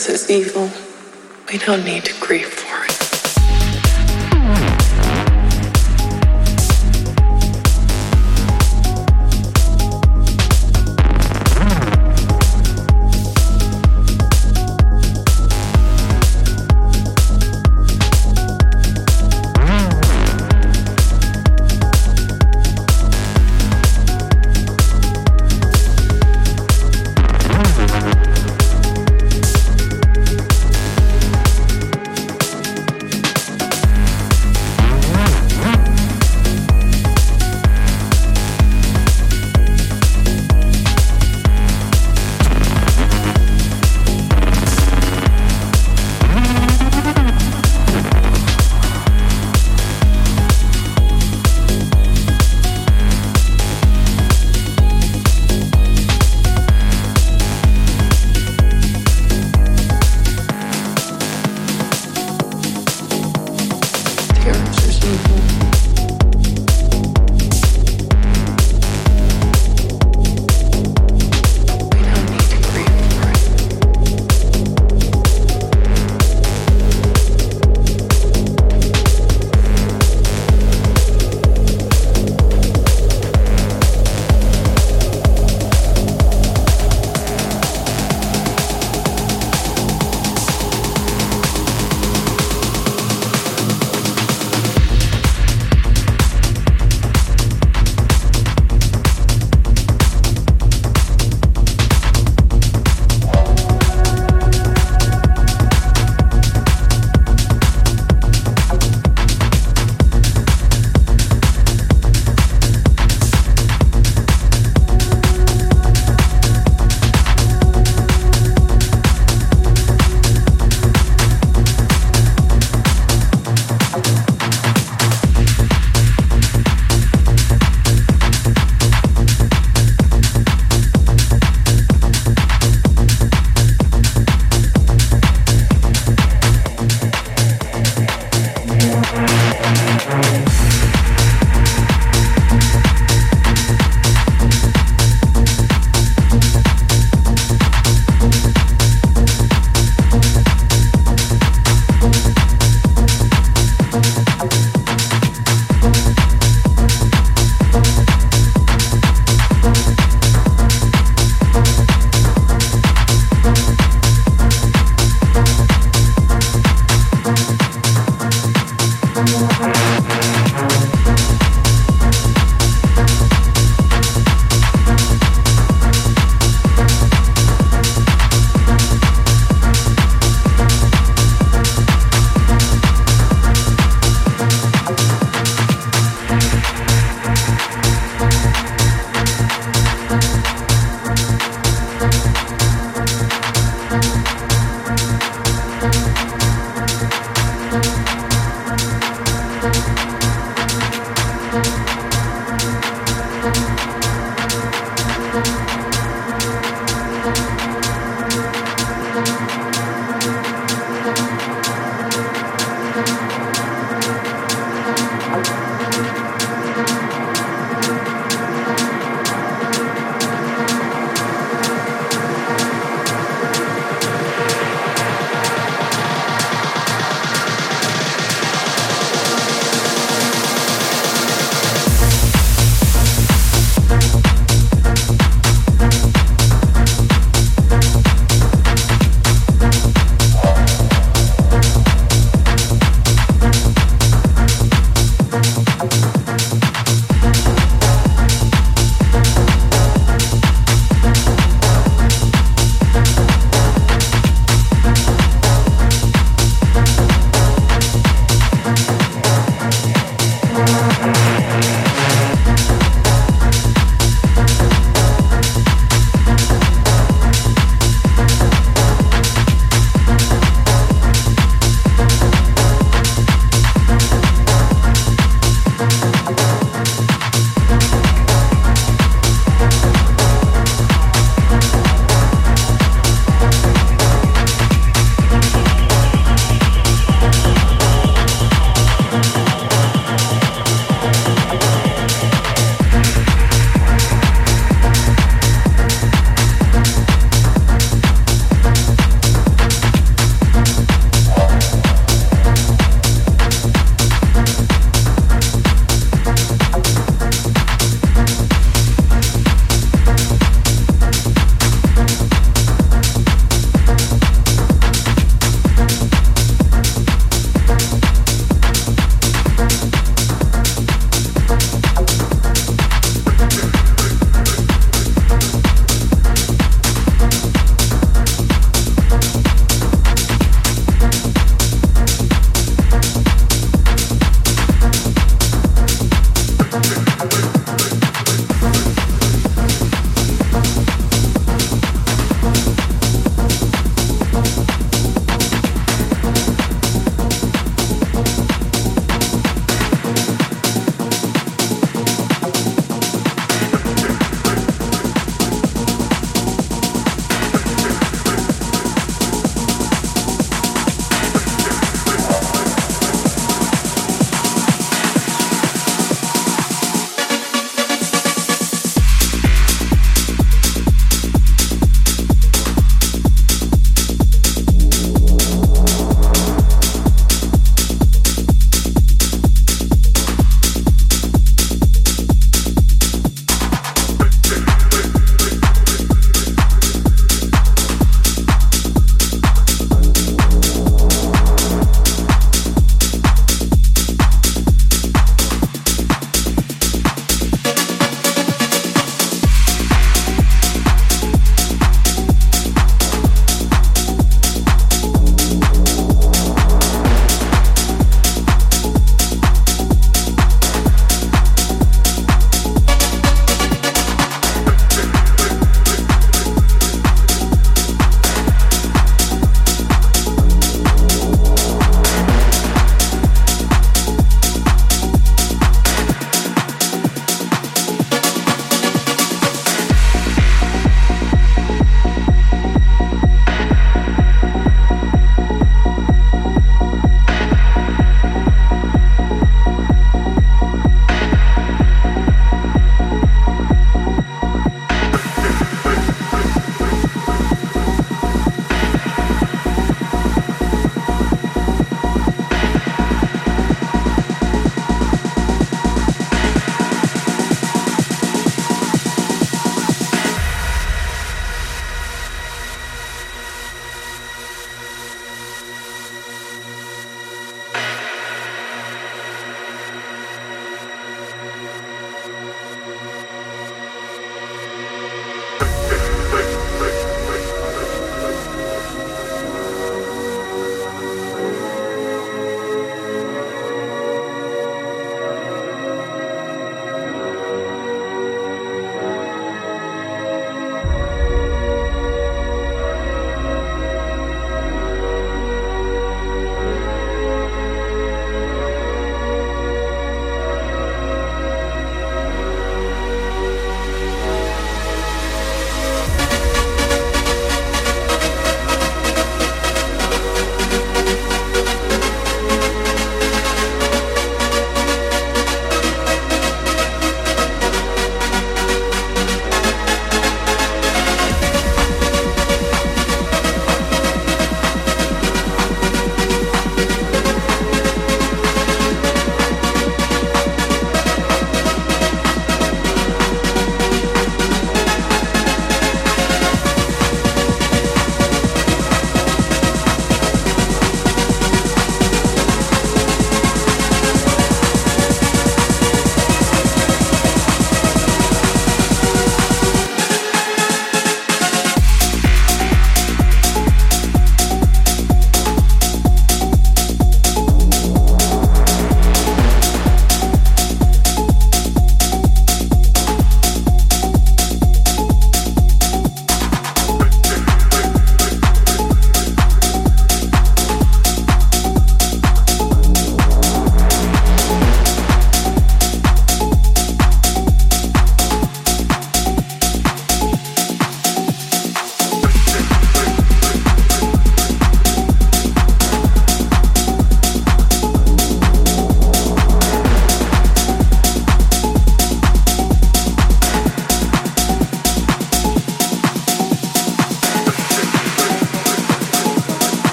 earth is evil. We don't need to grieve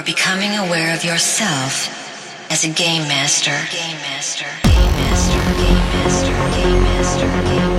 are becoming aware of yourself as a game master. Game master. Game master. Game master. Game master. Game master.